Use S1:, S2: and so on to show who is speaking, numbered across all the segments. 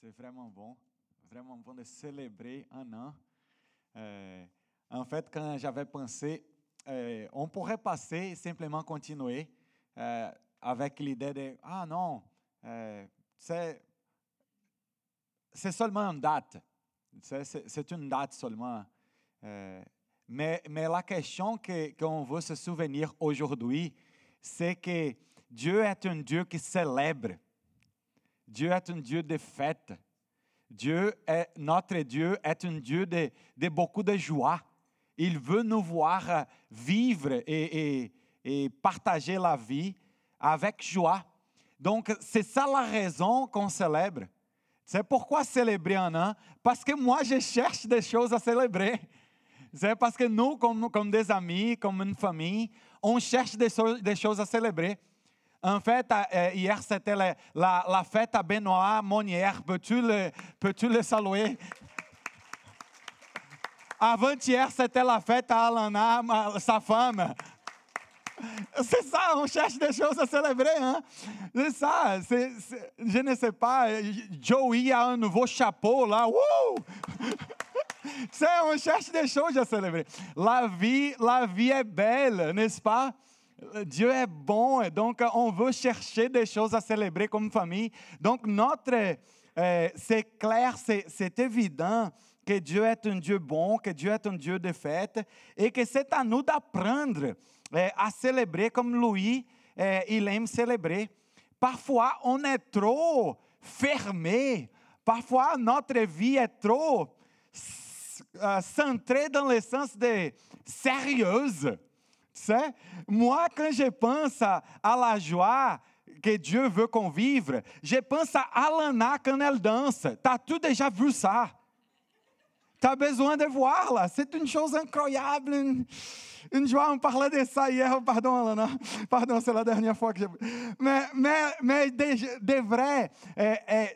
S1: c'est vraiment bon, vraiment bon de célébrer un an. Euh, en fait, quand j'avais pensé, euh, on pourrait passer simplement continuer euh, avec l'idée de ah non, c'est seulement une date, c'est une date seulement. mais la question qu'on veut se souvenir aujourd'hui, c'est que Dieu est un Dieu qui célèbre. Dieu est un Dieu de fête. Dieu est, notre Dieu est un Dieu de, beaucoup de joie. Il veut nous voir vivre et, partager la vie avec joie. Donc, c'est ça la raison qu'on célèbre. C'est pourquoi célébrer un? An? Parce que moi, je cherche des choses à célébrer. C'est parce que nous, comme, des amis, comme une famille, on cherche des choses à célébrer. En fait, euh, hier, c'était la, fête à Benoît Monnière. Peux-tu le, saluer? Avant-hier, c'était la fête à Alana, sa femme. C'est ça, on cherche des choses à célébrer. Hein? C'est ça. je ne sais pas. Joey a un nouveau chapeau là. C'est, on cherche des choses à célébrer. La vie, la vie est belle, n'est-ce pas? Dieu est bon et donc on veut chercher des choses à célébrer comme famille. Donc notre, euh, c'est clair, c'est évident que Dieu est un Dieu bon, que Dieu est un Dieu de fête et que c'est à nous d'apprendre euh, à célébrer comme lui, euh, il aime célébrer. Parfois, on est trop fermé. Parfois, notre vie est trop centrée dans le sens de sérieuse. Moi, quand je pense à, la joie que Dieu veut qu'on vive, je pense à Alana quand elle danse. Tu as tout déjà vu ça? Tu as besoin de voir là. C'est une chose incroyable. Une, joie, on parlait de ça hier. Pardon, Alana. Pardon, c'est la dernière fois que je. Mais, mais, mais de, vrai, eh, eh,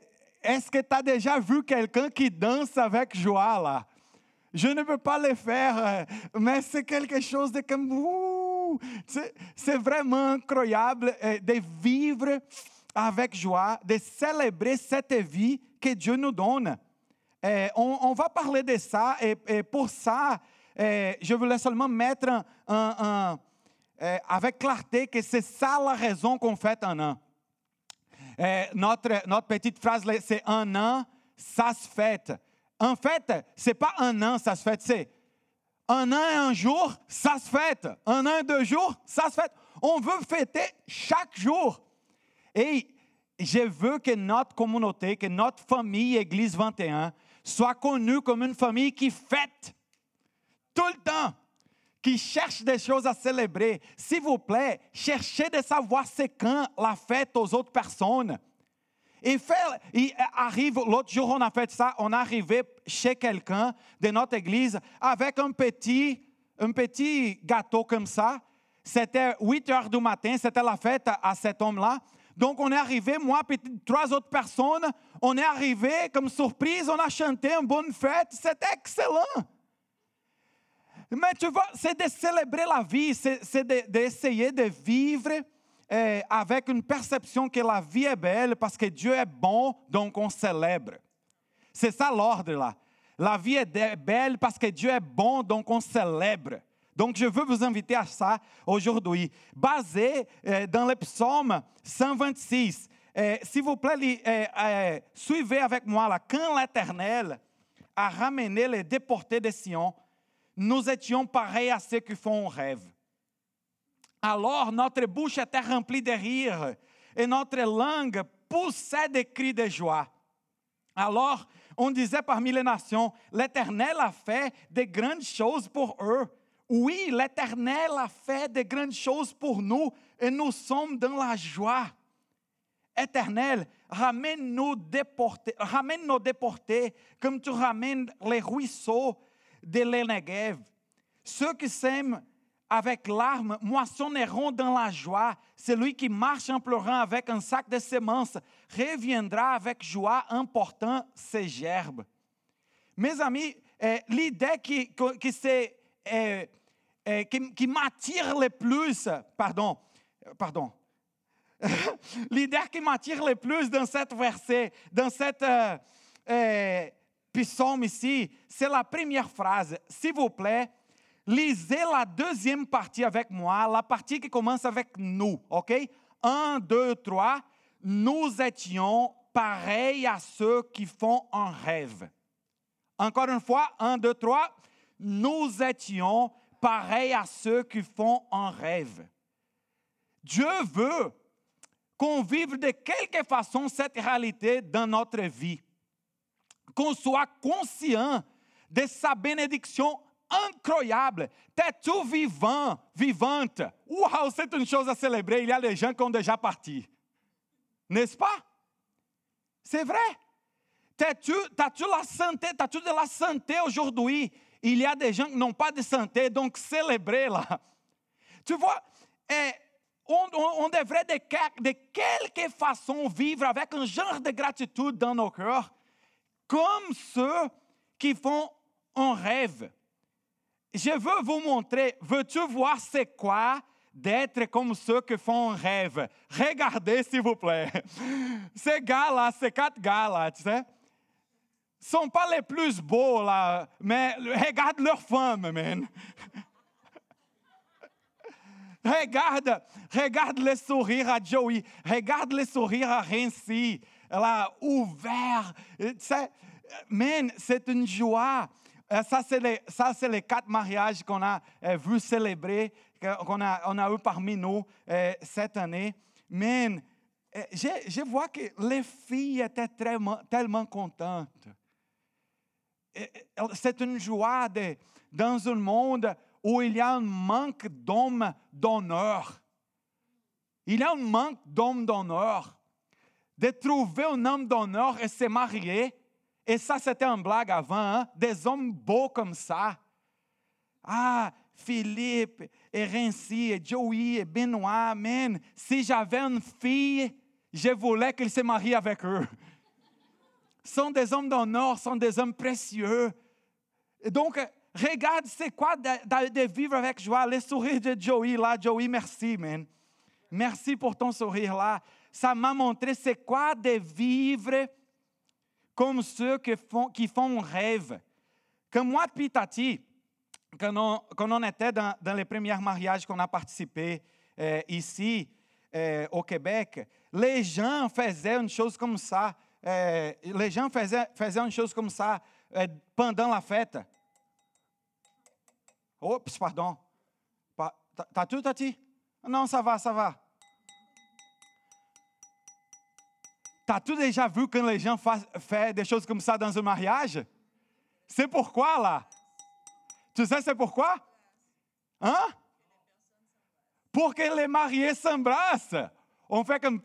S1: est-ce que tu as déjà vu quelqu'un qui danse avec joie là? Je ne peux pas le faire, euh, mais c'est quelque chose de comme, c'est vraiment incroyable euh, de vivre avec joie, de célébrer cette vie que Dieu nous donne. Euh, on, va parler de ça et, pour ça, je voulais seulement mettre avec clarté que c'est ça la raison qu'on fait un an. notre, notre petite phrase, c'est un an, ça se fête. En fait, ce n'est pas un an, ça se fait, c'est un an et un jour, ça se fête. Un an et deux jours, ça se fête. On veut fêter chaque jour. Et je veux que notre communauté, que notre famille Église 21 soit connue comme une famille qui fête tout le temps, qui cherche des choses à célébrer. S'il vous plaît, cherchez de savoir c'est quand la fête aux autres personnes. Il, fait, il arrive, l'autre jour, on a fait ça, on est arrivé chez quelqu'un de notre église avec un petit, un petit gâteau comme ça. C'était 8 heures du matin, c'était la fête à cet homme-là. Donc, on est arrivé, moi, trois autres personnes, on est arrivé comme surprise, on a chanté une bonne fête, c'était excellent. Mais tu vois, c'est de célébrer la vie, c'est d'essayer de, de vivre eh, avec une perception que la vie est belle parce que Dieu est bon, donc on célèbre. C'est ça l'ordre là. La vie est belle parce que Dieu est bon, donc on célèbre. Donc je veux vous inviter à ça aujourd'hui, basé eh, dans le psaume 126. Eh, s'il vous plaît, suivez avec moi là. Quand l'Éternel a ramené les déportés de Sion, nous étions pareils à ceux qui font un rêve. Alors notre bouche était remplie de rire et notre langue poussait des cris de joie. Alors on disait parmi les nations, l'Éternel a fait de grandes choses pour eux. Oui, l'Éternel a fait de grandes choses pour nous et nous sommes dans la joie. Éternel, ramène-nous déportés, ramène nos déportés comme tu ramènes les ruisseaux de l'Enegev. Ceux qui s'aiment avec larmes moissonneront dans la joie. Celui qui marche en pleurant avec un sac de semences reviendra avec joie en portant ses gerbes. Mes amis, eh, l'idée eh, eh, qui, m'attire le plus, pardon, pardon, l'idée qui m'attire le plus dans cette verset, dans cette euh, psaume ici, c'est la première phrase. S'il vous plaît, lisez la deuxième partie avec moi, la partie qui commence avec nous, OK? Un, deux, trois. Nous étions pareils à ceux qui font un rêve. Encore une fois, un, deux, trois. Nous étions pareils à ceux qui font un rêve. Dieu veut qu'on vive de quelque façon cette réalité dans notre vie. Qu'on soit conscient de sa bénédiction incroyable. T'es-tu vivant, vivante? Waouh, c'est une chose à célébrer. Il y a des gens qui ont déjà parti. N'est-ce pas? C'est vrai. T'as-tu, la santé? T'as-tu de la santé aujourd'hui? Il y a des gens qui n'ont pas de santé, donc célébrer là. Tu vois, eh, on, devrait de, de quelque façon vivre avec un genre de gratitude dans nos cœurs, comme ceux qui font un rêve. Je veux vous montrer, veux-tu voir c'est quoi d'être comme ceux qui font un rêve? Regardez s'il vous plaît. Ces gars-là, ces quatre gars-là, tu sais, sont pas les plus beaux là, mais regarde leur femme, man. Regarde, regarde le sourire à Joey, regarde le sourire à Renzi. A ouvert. Man, c'est une joie. Euh, ça, c'est les, quatre mariages qu'on a euh, vu célébrer, qu'on a, eu parmi nous euh, cette année. Man, je, je, vois que les filles étaient tellement contentes. C'est une joie de, dans un monde où il y a un manque d'hommes d'honneur. Il y a un manque d'hommes d'honneur. De trouver un homme d'honneur et se marier. Un blague avant. Hein? Des hommes beaux comme ça. Ah, Renzi et Joey Benoît, man, si j'avais une fille, je voulais qu'il se marie avec eux. sont des hommes d'honneur, sont des hommes précieux. Et donc, Regarde, c'est quoi de, de, vivre avec joie. Le sourire de Joey là, Joey, merci, man. Merci pour ton sourire là. Ça m'a montré c'est quoi de vivre comme ceux qui font, qui rêve. Comme moi, puis quand on, quand on était dans, dans, les premiers mariages qu'on a participé euh, ici euh, au Québec, les gens faisaient une chose comme ça. Euh, les gens faisaient, faisaient une chose comme ça pendant la fête. Oups, pardon. T'as tout, Tati? Non, ça va, ça va. T'as-tu déjà vu quand les gens font des choses comme ça dans un mariage? C'est pourquoi, là? Tu sais c'est pourquoi? Hein? Pour que les mariés s'embrassent. On fait comme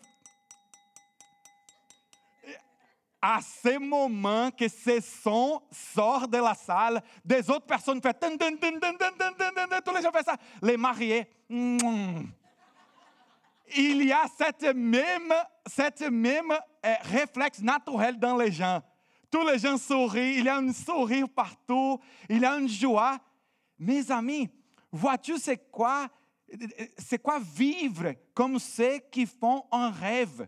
S1: à ce moment que ce son sort de la salle, des autres personnes font tous les gens font ça. Les mariés, il y a cette même, cette même euh, réflexe naturel dans les gens. Tous les gens sourient, il y a un sourire partout, il y a une joie. Mes amis, vois-tu c'est quoi, c'est quoi vivre comme ceux qui font un rêve?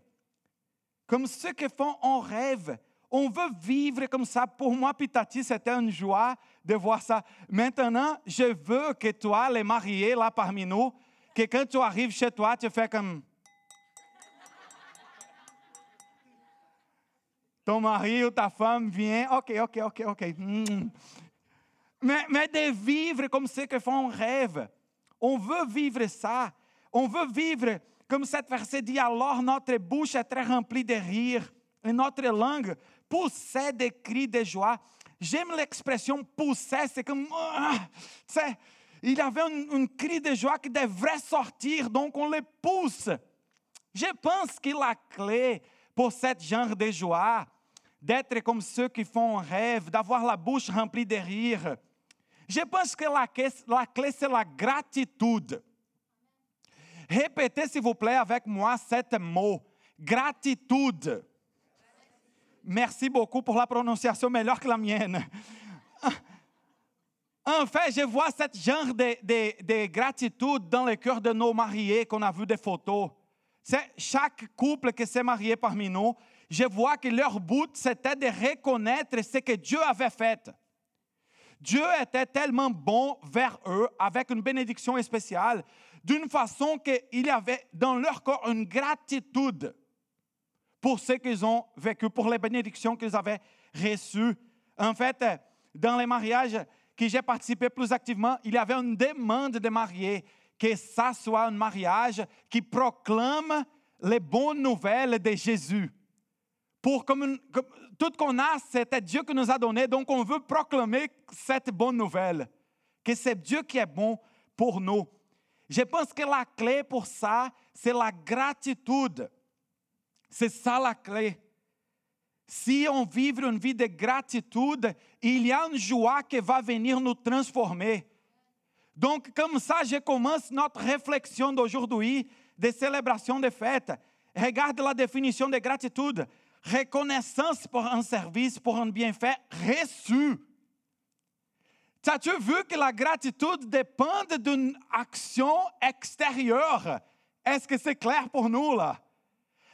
S1: comme ceux qui font un rêve. On veut vivre comme ça. Pour moi, Pitati, c'était une joie de voir ça. Maintenant, je veux que toi, les mariés là parmi nous, que quand tu arrives chez toi, tu fais comme... Ton mari ou ta femme vient, ok, ok, ok, ok. Hmm. Mais, de vivre comme ceux qui font rêve. On veut vivre ça. On veut vivre comme cette verset dit, alors notre bouche est très remplie de rire et notre langue poussait des cris de joie. J'aime l'expression pousser, c'est comme, uh, il y avait un, cri de joie qui devrait sortir, donc on le pousse. Je pense que la clé pour ce genre de joie, d'être comme ceux qui font un rêve, d'avoir la bouche remplie de rire, je pense que la la clé c'est la gratitude. Répétez, s'il vous plaît, avec moi cet mot. Gratitude. Merci beaucoup pour la prononciation meilleure que la mienne. En fait, je vois ce genre de, de, de, gratitude dans le cœur de nos mariés qu'on a vu des photos. c'est chaque couple qui s'est marié parmi nous, je vois que leur but, c'était de reconnaître ce que Dieu avait fait. Dieu était tellement bon vers eux, avec une bénédiction spéciale, d'une façon qu'il y avait dans leur corps une gratitude pour ce qu'ils ont vécu, pour les bénédictions qu'ils avaient reçues. En fait, dans les mariages que j'ai participé plus activement, il y avait une demande de mariés que ça soit un mariage qui proclame les bonnes nouvelles de Jésus. Pour comme, tout qu'on a, c'était Dieu qui nous a donné, donc on veut proclamer cette bonne nouvelle, que c'est Dieu qui est bon pour nous. Je pense que la clé pour ça, c'est la gratitude. C'est ça la clé. Si on vit une vie de gratitude, il y a une joie qui va venir nous transformer. Donc, comme ça, je commence notre réflexion d'aujourd'hui de célébration de fête. Regarde la définition de gratitude. Reconnaissance pour un service, pour un bienfait reçu. As-tu vu que la gratitude dépend d'une action extérieure? Est-ce que c'est clair pour nous là?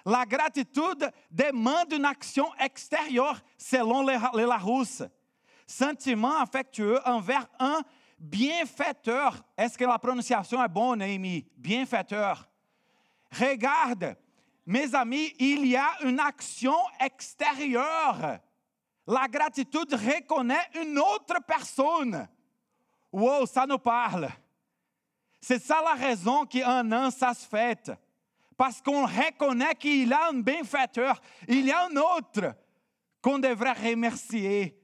S1: La gratitude demande une action extérieure selon Larousse. Sentiment affectueux envers un bienfaiteur. Est-ce que la prononciation est bonne, Amy? Bienfaiteur. Regarde, mes amis, il y a une action extérieure. La gratitude reconnaît une autre personne. Wow, ça nous parle. C'est ça la raison qu'un an, ça se fête. Parce qu'on reconnaît qu'il a un bienfaiteur, il y a un autre qu'on devrait remercier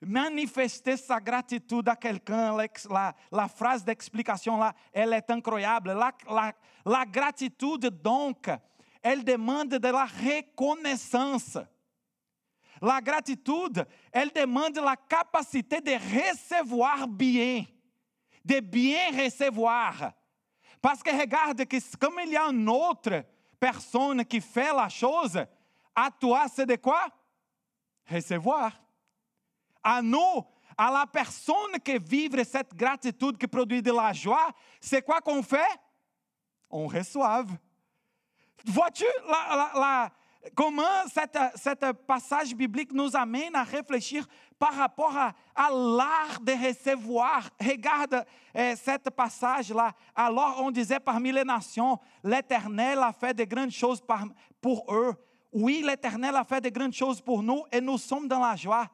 S1: manifester sa gratitude à quelqu'un, la, la, phrase d'explication là, elle est incroyable. La, la, la, gratitude, donc, elle demande de la reconnaissance. La gratitude, elle demande la capacité de recevoir bien, de bien recevoir. Parce que regarde que comme il y a une autre personne qui fait la chose, à toi c'est de quoi? Recevoir à nous, à la personne qui vit cette gratitude qui produit de la joie, c'est quoi qu'on fait? On reçoit. Vois-tu la, la, comment cet passage biblique nous amène à réfléchir par rapport à, à l'art de recevoir. Regarde eh, cette passage-là. Alors on disait parmi les nations, l'Éternel a fait de grandes choses par, pour eux. Oui, l'Éternel a fait de grandes choses pour nous et nous sommes dans la joie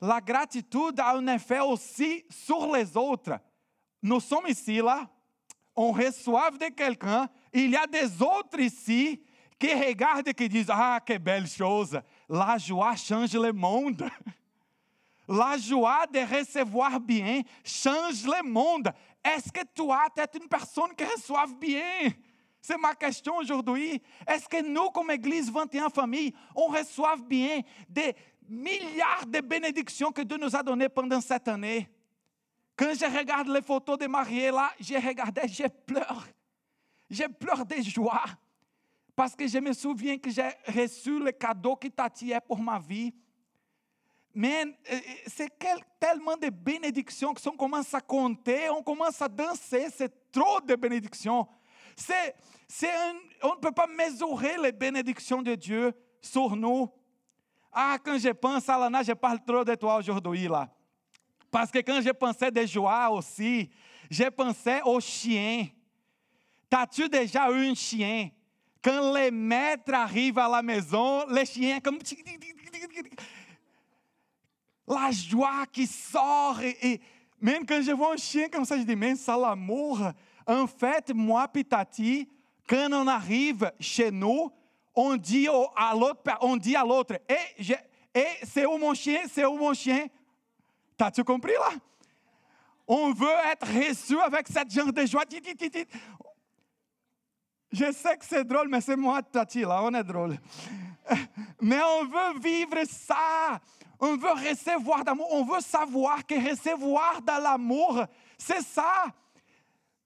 S1: la gratitude a un effet aussi sur les autres. Nous sommes ici, là, on reçoit de quelqu'un, il y a des autres ici qui regardent et qui disent Ah, que belle chose, la joie change le monde. La joie de recevoir bien change le monde. Est-ce que toi, tu es une personne qui reçoit bien? C'est ma question aujourd'hui. Est-ce que nous, comme Église 21 Familles, on reçoit bien des, milliards de bénédictions que Dieu nous a données pendant cette année? Quand je regarde les photos de mariés là, j'ai regardé, j'ai pleure. J'ai pleure de joie. Parce que je me souviens que j'ai reçu le cadeau qui Tati est pour ma vie. Mais euh, euh, c'est tellement de bénédictions que si on commence à compter, on commence à danser, c'est trop de bénédictions. C'est, on ne peut pas mesurer les bénédictions de Dieu sur nous. Ah, quand je pense Lana, je parle trop de toi aujourd'hui là. Parce que quand je pensais de joie aussi, je pensais au chien. T'as-tu déjà eu un chien? Quand les maîtres arrivent à la maison, les chiens comme... La joie qui sort. Et, même quand je vois un chien comme ça, je dis, mais ça l'amour. En fait, moi, Pitati, quand on arrive chez nous, on dit à l'autre, on dit à l'autre, et, et c'est où mon chien, c'est où mon chien. T'as-tu compris là? On veut être reçu avec cette genre de joie. Je sais que c'est drôle, mais c'est moi, Tati, là, on est drôle. Mais on veut vivre ça. On veut recevoir d'amour. On veut savoir que recevoir de l'amour, c'est ça.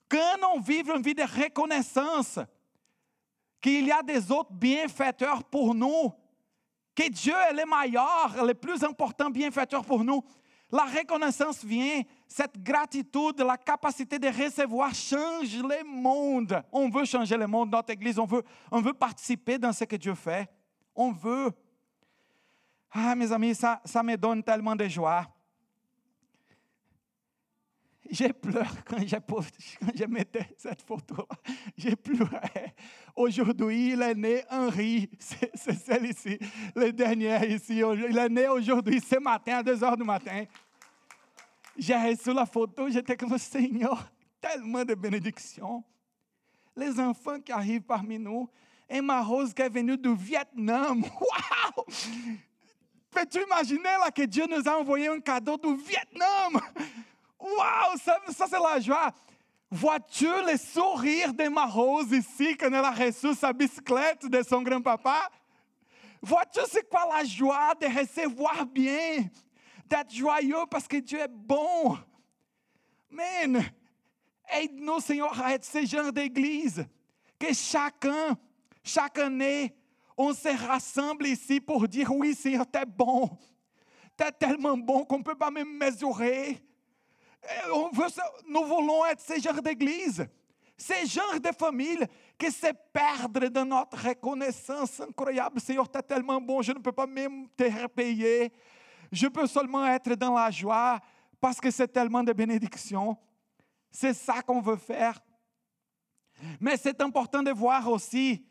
S1: Quand on vit une vie de reconnaissance, qu'il y a des autres bienfaiteurs pour nous, que Dieu est le meilleur, le plus important bienfaiteur pour nous. La reconnaissance vient, cette gratitude, la capacité de recevoir change le monde. On veut changer le monde, notre Église, on veut, on veut participer dans ce que Dieu fait. On veut. Ah, mes amis, ça, me donne tellement de joie. J'ai pleuré quand j'ai, j'ai mettais cette photo-là. J'ai pleuré. Aujourd'hui, il est né Henri. C'est, celle-ci, le dernier ici. Il est né aujourd'hui, ce matin, à 2 heures du matin. J'ai reçu la photo, j'étais comme Seigneur, tellement de bénédictions. Les enfants qui arrivent parmi nous. Emma Rose qui est venue du Vietnam. Waouh! Peux-tu imaginer là que Dieu nous a envoyé un cadeau du Vietnam? Waouh, ça, c'est la joie. Vois-tu le sourire d'Emma Rose ici quand elle a reçu sa bicyclette de son grand-papa? Vois-tu c'est quoi la joie de recevoir bien? D'être joyeux parce que Dieu est bon? Man, aide-nous, Seigneur, à être ce genre d'église. Que chacun, chaque année, on se rassemble ici pour dire oui, Seigneur, t'es bon. T'es tellement bon qu'on ne peut pas même mesurer. On veut, nous voulons être ce genre d'église, ce genre de famille qui se perdre dans notre reconnaissance incroyable. Seigneur, tu es tellement bon, je ne peux pas même te repayer. Je peux seulement être dans la joie parce que c'est tellement de bénédictions. C'est ça qu'on veut faire. Mais c'est important de voir aussi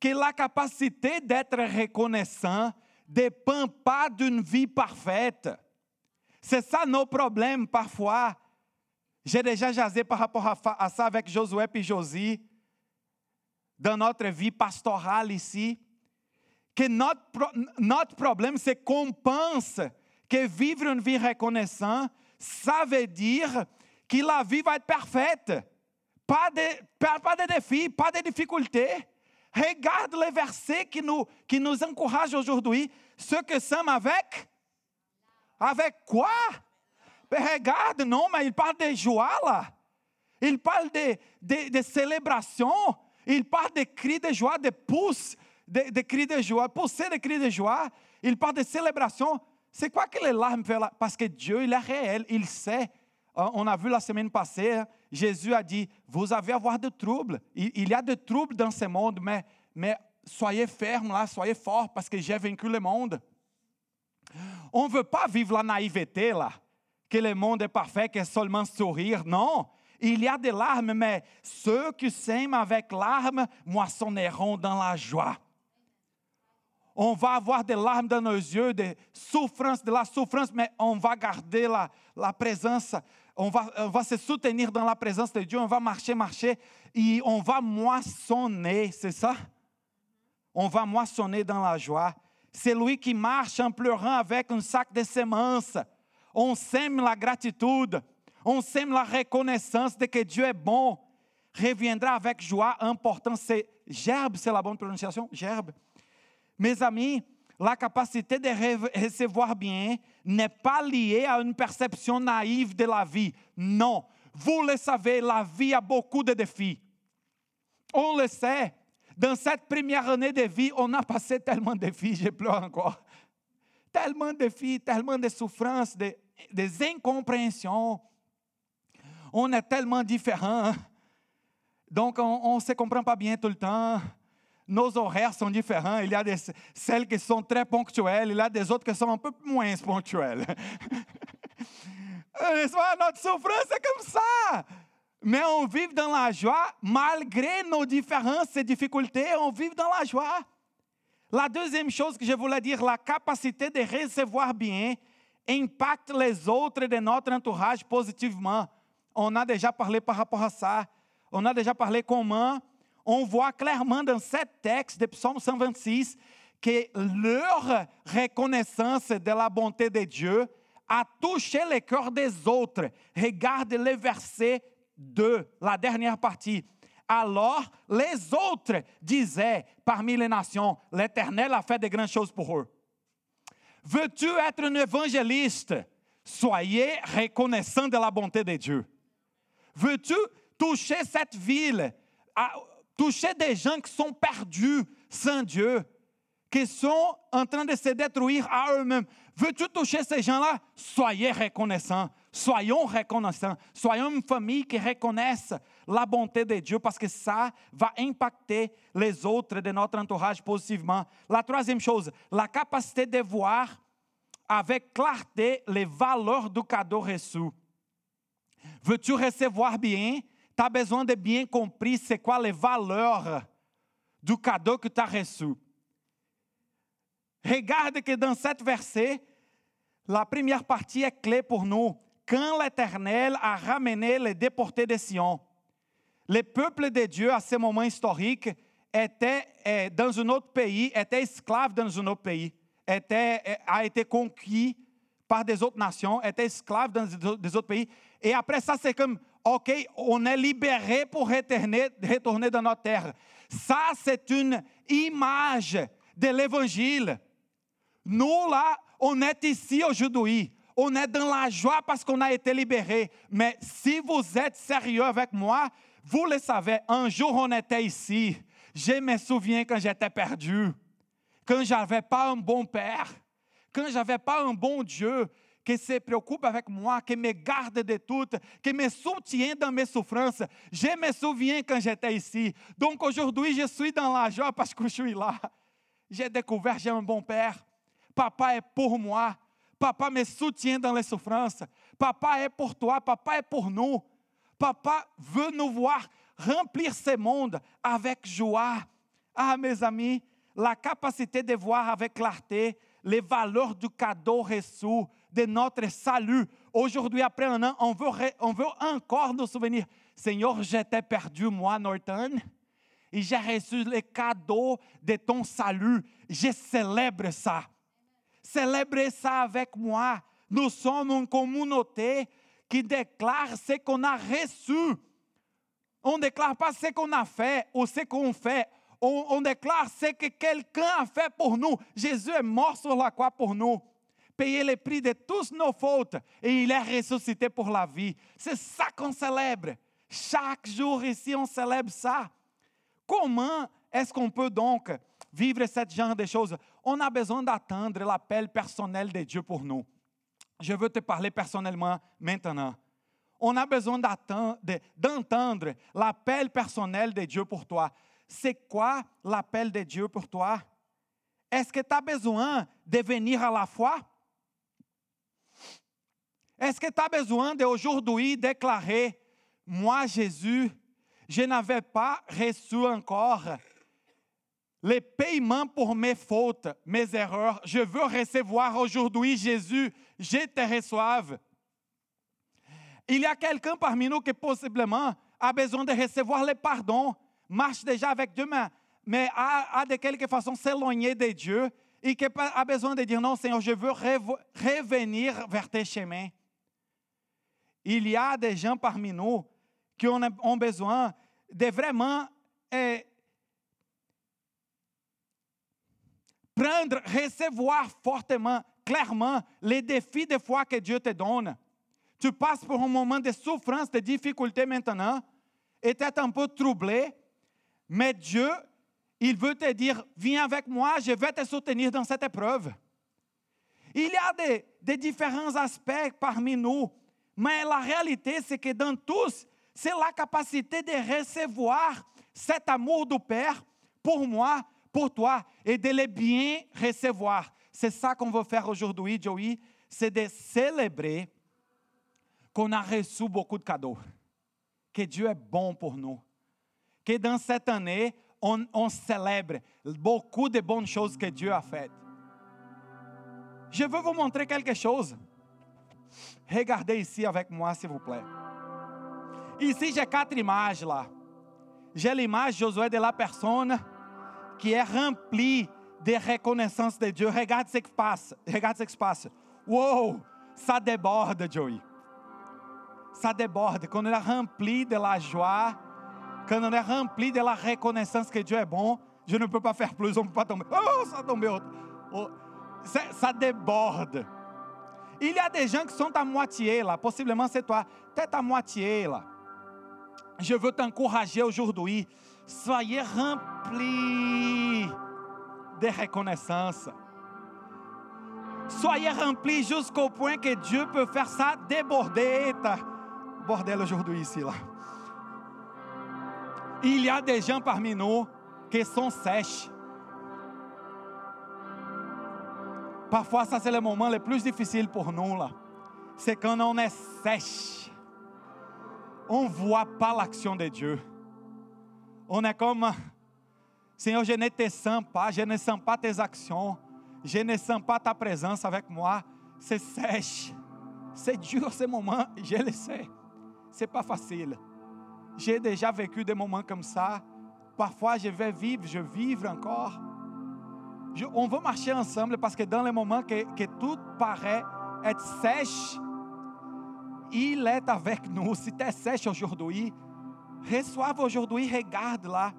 S1: que la capacité d'être reconnaissant dépend pas d'une vie parfaite. C'est ça nos problèmes parfois. J'ai déjà jasé par rapport à ça avec Josué et Josie, dans notre vie pastorale ici, que notre, notre problème, c'est qu'on pense que vivre une vie reconnaissante, ça veut dire que la vie va être parfaite. Pas de, pas de défis, pas de difficultés. Regarde les versets qui nous, qui nous encouragent aujourd'hui. Ceux que sommes avec avec quoi? Regarde, non, mais il parle de joie là. Il parle de, de, de célébration. Il parle de cris de joie, de pouces de, de cris de joie, pousser de cris de joie. Il parle de célébration. C'est quoi que les larmes font là? Parce que Dieu, il est réel, il sait. Euh, on a vu la semaine passée, Jésus a dit, vous allez avoir de troubles. Il, y a de troubles dans ce monde, mais, mais soyez fermes là, soyez forts parce que j'ai vaincu le monde. On ne veut pas vivre la naïveté là, que le monde est parfait, que seulement sourire. Non, il y a des larmes, mais ceux qui s'aiment avec larmes moissonneront dans la joie. On va avoir des larmes dans nos yeux, des souffrances, de la souffrance, mais on va garder la, la présence, on va, on va se soutenir dans la présence de Dieu, on va marcher, marcher, et on va moissonner, c'est ça? On va moissonner dans la joie. C'est lui qui marche en pleurant avec un sac de semences. On sème la gratitude, on sème la reconnaissance de que Dieu est bon. Reviendra avec joie importante. C'est gerbe, c'est la bonne prononciation? Gerbe. Mes amis, la capacité de recevoir bien n'est pas liée à une perception naïve de la vie. Non, vous le savez, la vie a beaucoup de défis. On le sait. Dans cette première année de vie, on a passé tellement de défis, je pleure encore. Tellement de défis, tellement de souffrances, de, des incompréhensions. On est tellement différents. Donc, on ne se comprend pas bien tout le temps. Nos horaires sont différents. Il y a des, celles qui sont très ponctuelles, il y a des autres qui sont un peu moins ponctuelles. Notre souffrance, c'est comme ça mais on vit dans la joie malgré nos différences et difficultés, on vit dans la joie. La deuxième chose que je voulais dire, la capacité de recevoir bien impacte les autres de notre entourage positivement. On a déjà parlé par rapport à ça. On a déjà parlé comment on voit clairement dans sept textes de Psaume 126 que leur reconnaissance de la bonté de Dieu a touché le cœur des autres. Regarde les versets 2, la dernière partie. Alors les autres disaient parmi les nations, l'Éternel a fait de grandes choses pour eux. Veux-tu être un évangéliste? Soyez reconnaissant de la bonté de Dieu. Veux-tu toucher cette ville, toucher des gens qui sont perdus sans Dieu, qui sont en train de se détruire à eux-mêmes. Veux-tu toucher ces gens-là? Soyez reconnaissants. Soyons reconnaissants. Soyons une famille qui reconnaisse la bonté de Dieu parce que ça va impacter les autres de notre entourage positivement. La troisième chose, la capacité de voir avec clarté les valeurs du cadeau reçu. Veux-tu recevoir bien? Tu as besoin de bien compris c'est quoi les valeurs du cadeau que tu as reçu. Regarde que dans cet verset, la première partie est clé pour nous. Quand l'Éternel a ramené les déportés de Sion, le peuple de Dieu à ce moment historique était eh, dans un autre pays, était esclave dans un autre pays, eh, a été conquis par des autres nations, était esclave dans des autres pays. Et après ça, c'est comme, OK, on est libéré pour retourner, retourner dans notre terre. Ça, c'est une image de l'évangile. Nous, là, on est ici aujourd'hui. On est dans la joie parce qu'on a été libéré. Mais si vous êtes sérieux avec moi, vous le savez, un jour on était ici. Je me souviens quand j'étais perdu, quand j'avais pas un bon père, quand j'avais pas un bon Dieu qui se préoccupe avec moi, qui me garde de tout, qui me soutient dans mes souffrances. Je me souviens quand j'étais ici. Donc aujourd'hui, je suis dans la joie parce que je suis là. J'ai découvert j'ai un bon père. Papa est pour moi. Papa me soutient dans les souffrances. Papa est pour toi. Papa est pour nous. Papa veut nous voir remplir ce monde avec joie. Ah, mes amis, la capacité de voir avec clarté les valeurs du cadeau reçu, de notre salut. Aujourd'hui, après un an, on veut, encore nous souvenir. Seigneur, j'étais perdu, moi, Norton, et j'ai reçu le cadeau de ton salut. Je célèbre ça. Célébrez ça avec moi. Nous sommes une communauté qui déclare ce qu'on a reçu. On ne déclare pas ce qu'on a fait ou ce qu'on fait. On, déclare ce que quelqu'un a fait pour nous. Jésus est mort sur la croix pour nous. Payé le prix de toutes nos fautes et il est ressuscité pour la vie. C'est ça qu'on célèbre. Chaque jour ici, on célèbre ça. Comment est-ce qu'on peut donc vivre ce genre de choses, on a besoin d'attendre l'appel personnel de Dieu pour nous. Je veux te parler personnellement maintenant. On a besoin d'entendre l'appel personnel de Dieu pour toi. C'est quoi l'appel de Dieu pour toi? Est-ce que tu as besoin de venir à la foi? Est-ce que tu as besoin d'aujourd'hui déclarer, moi Jésus, je n'avais pas reçu encore les paiements pour mes fautes, mes erreurs. Je veux recevoir aujourd'hui Jésus, je te reçoive. Il y a quelqu'un parmi nous qui possiblement a besoin de recevoir le pardon, marche déjà avec Dieu, mais, a, de quelque façon s'éloigner de Dieu et qui a besoin de dire non, Seigneur, je veux revenir vers tes chemins. Il y a des gens parmi nous qui ont, besoin de vraiment eh, prendre, recevoir fortement, clairement les défis de foi que Dieu te donne. Tu passes pour un moment de souffrance, de difficulté maintenant, et tu es un peu troublé, mais Dieu, il veut te dire, viens avec moi, je vais te soutenir dans cette épreuve. Il y a des, des différents aspects parmi nous, mais la réalité, c'est que dans tous, c'est la capacité de recevoir cet amour du Père pour moi, pour toi et de les bien recevoir. C'est ça qu'on veut faire aujourd'hui, Joey, c'est de célébrer qu'on a reçu beaucoup de cadeaux, que Dieu est bon pour nous, que dans cette année, on, on célèbre beaucoup de bonnes choses que Dieu a faites. Je veux vous montrer quelque chose. Regardez ici avec moi, s'il vous plaît. Ici, j'ai quatre images là. J'ai l'image, Josué, de la personne qui est rempli de reconnaissance de Dieu. Regarde ce qui passe. Regarde ce qui se passe. Ça déborde, Joey. Ça déborde. Quand on est rempli de la joie, quand on est rempli de la reconnaissance que Dieu est bon, je ne peux pas faire plus, on ne peut pas tomber. Oh, ça tombe. Oh, ça déborde. Il y a des gens qui sont à moitié là. Possiblement c'est toi. Moitié là. Je veux t'encourager aujourd'hui soyez remplis de reconnaissance. Soyez remplis jusqu'au point que Dieu peut faire ça déborder. Bordel aujourd'hui ici, là. Il y a des gens parmi nous qui sont sèches. Parfois, ça c'est le moment le plus difficile pour nous, là. C'est quand on est sèche. On ne voit pas l'action de Dieu. On est comme, Seigneur, je ne te sens pas, je ne sens pas tes actions, je ne sens pas ta présence avec moi. C'est sèche. C'est dur ce moment, je le sais. C'est pas facile. J'ai déjà vécu des moments comme ça. Parfois, je vais vivre, je vivre encore. On veut marcher ensemble parce que dans les moments que, que tout paraît être sèche, il est avec nous. Si tu es sèche aujourd'hui, reçoive aujourd'hui, regarde là.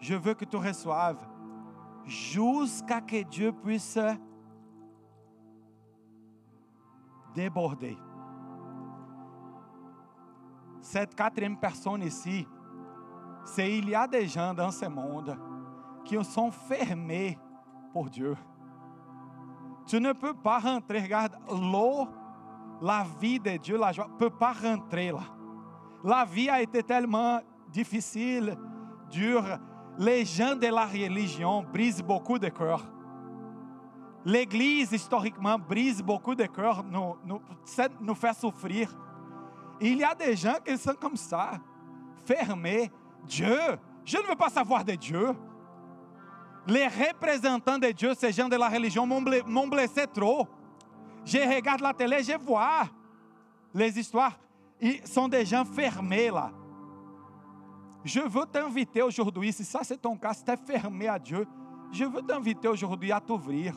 S1: Je veux que tu reçoives jusqu'à que Dieu puisse déborder. Cette quatrième personne ici, c'est il y a des gens dans ce monde qui sont fermés pour Dieu. Tu ne peux pas rentrer, regarde, l'eau, la vie de Dieu, la joie, ne peut pas rentrer là. La vie a été tellement difficile, dure. Les gens de la religion brisent beaucoup de cœurs. L'Église, historiquement, brise beaucoup de cœurs, nous, nous, nous fait souffrir. Il y a des gens qui sont comme ça, fermés. Dieu, je ne veux pas savoir de Dieu. Les représentants de Dieu, ces gens de la religion, m'ont blessé trop. Je regarde la télé, je vois les histoires. Ils sont des gens fermés là. Je veux t'inviter aujourd'hui, si ça c'est ton cas, si tu es fermé à Dieu, je veux t'inviter aujourd'hui à t'ouvrir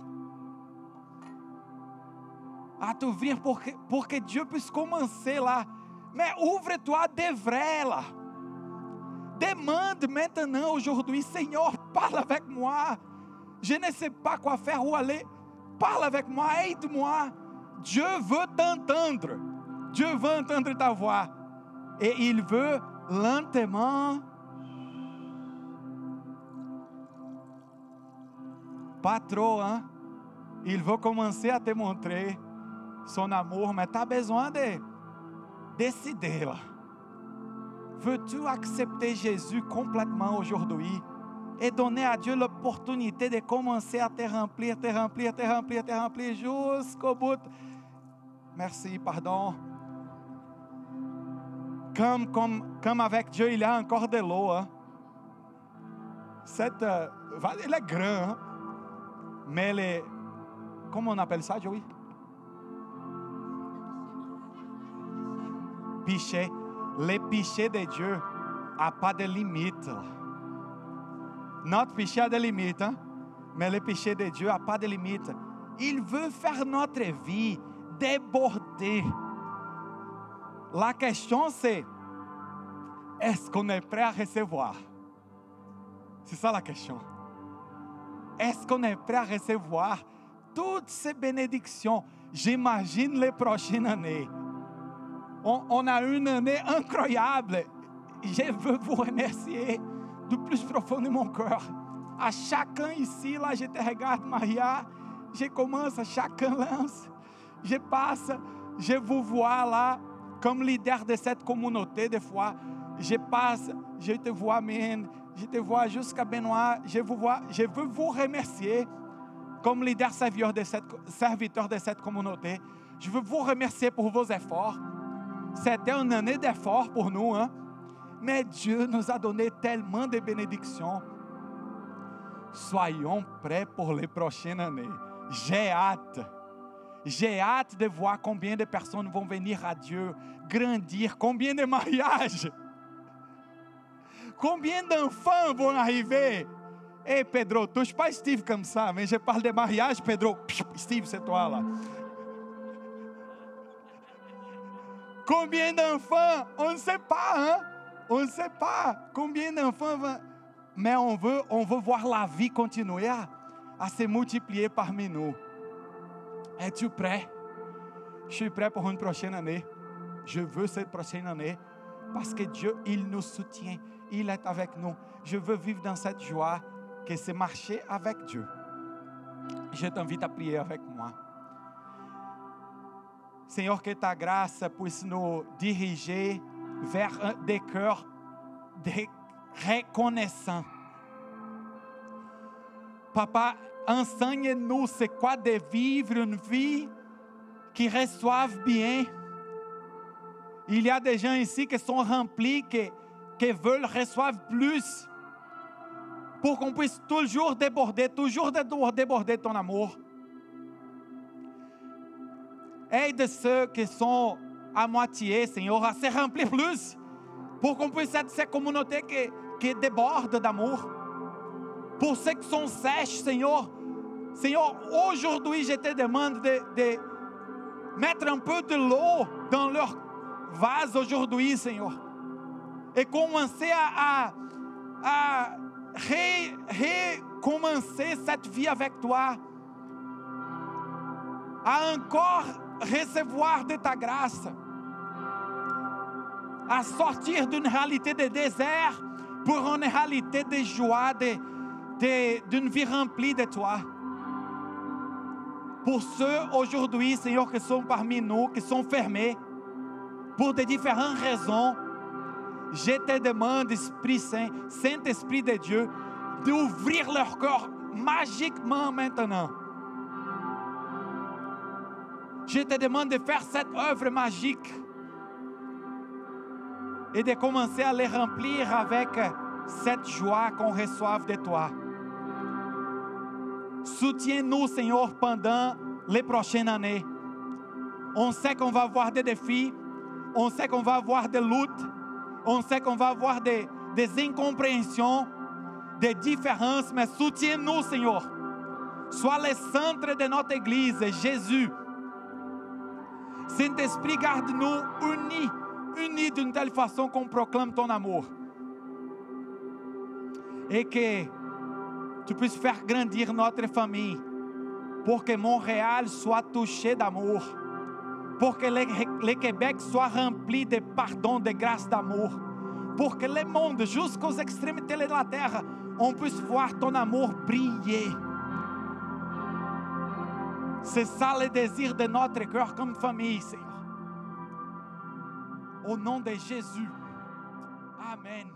S1: à t'ouvrir pour que, pour que Dieu puisse commencer là. Mais ouvre-toi de vrai là. Demande maintenant, aujourd'hui, Seigneur, parle avec moi. Je ne sais pas quoi faire, où aller. Parle avec moi, aide-moi. Dieu veut t'entendre. Dieu veut entendre ta voix. Et il veut lentement, pas trop, hein? Il veut commencer à te montrer son amour, mais tu as besoin de décider là. Veux-tu accepter Jésus complètement aujourd'hui et donner à Dieu l'opportunité de commencer à te remplir, te remplir, te remplir, te remplir jusqu'au bout? Merci, pardon. Comme, avec Dieu, il y a encore de l'eau. Hein? Cette, euh, est grand, hein? mais les, comment on appelle ça, Joey? péché, le péché de Dieu n'a pas de limite. Notre péché a des limites, hein? mais le péché de Dieu n'a pas de limite. Il veut faire notre vie déborder. La question c'est, est-ce qu'on est prêt à recevoir? C'est ça la question. Est-ce qu'on est prêt à recevoir toutes ces bénédictions? J'imagine les prochaines années on, a une année incroyable. Je veux vous remercier du plus profond de mon cœur. À chacun ici, là, je te regarde, Maria. Je commence, chacun lance. Je passe, je vous vois là, comme leader de cette communauté, des fois. Je passe, je te vois, Amen. Je te vois jusqu'à Benoît. Je vous je veux vous remercier comme leader serviteur de cette communauté. Je veux vous remercier pour vos efforts. C'était une année d'effort pour nous, hein? mais Dieu nous a donné tellement de bénédictions. Soyons prêts pour les prochaines années. J'ai hâte. J'ai hâte de voir combien de personnes vont venir à Dieu, grandir, combien de mariages, combien d'enfants vont arriver. Ei, Pedro, touche pas Steve comme ça, mais je parle de mariage, Pedro. Steve, c'est toi là. Combien d'enfants? On ne sait pas, hein? On ne sait pas combien d'enfants Mais on veut, on veut voir la vie continuer à, à se multiplier parmi nous. Es-tu prêt? Je suis prêt pour une prochaine année. Je veux cette prochaine année parce que Dieu, il nous soutient, il est avec nous. Je veux vivre dans cette joie que c'est marcher avec Dieu. Je t'invite à prier avec moi. Seigneur, que ta grâce puisse nous diriger vers des cœurs reconnaissants. Papa, enseigne-nous c'est quoi de vivre une vie qui reçoive bien. Il y a des gens ici qui sont remplis, qui, qui veulent recevoir plus pour qu'on puisse toujours déborder, toujours déborder ton amour. Aide ceux qui sont à moitié, Seigneur, à se remplir plus, pour qu'on puisse être cette communauté qui, qui déborde d'amour. Pour ceux qui sont sèches, Seigneur, Seigneur, aujourd'hui, je te demande de, de mettre un peu de l'eau dans leur vase aujourd'hui, Seigneur, et commencer à, à, à recommencer cette vie avec toi, à encore recevoir de ta grâce, à sortir d'une réalité de désert pour une réalité de joie, d'une vie remplie de toi. Pour ceux aujourd'hui, Seigneur, qui sont parmi nous, qui sont fermés, pour de différentes raisons, je te demande, Esprit Saint, Saint-Esprit de Dieu, d'ouvrir leur corps magiquement maintenant. Je te demande de faire cette œuvre magique et de commencer à les remplir avec cette joie qu'on reçoit de toi. Soutiens-nous, Seigneur, pendant les prochaines années. On sait qu'on va avoir des défis, on sait qu'on va avoir des luttes, on sait qu'on va avoir des, incompréhensions, des différences, mais soutiens-nous, Seigneur. Sois le centre de notre Église, Jésus. Saint-Esprit, garde-nous unis, unis d'une telle façon qu'on proclame ton amour. Et que tu puisses faire grandir notre famille pour que Montréal soit touché d'amour, pour que le, Québec soit rempli de pardon, de grâce, d'amour, pour que le monde, jusqu'aux extrémités de la terre, on puisse voir ton amour briller. C'est ça le désir de notre cœur comme famille, Seigneur. Au nom de Jésus. Amen.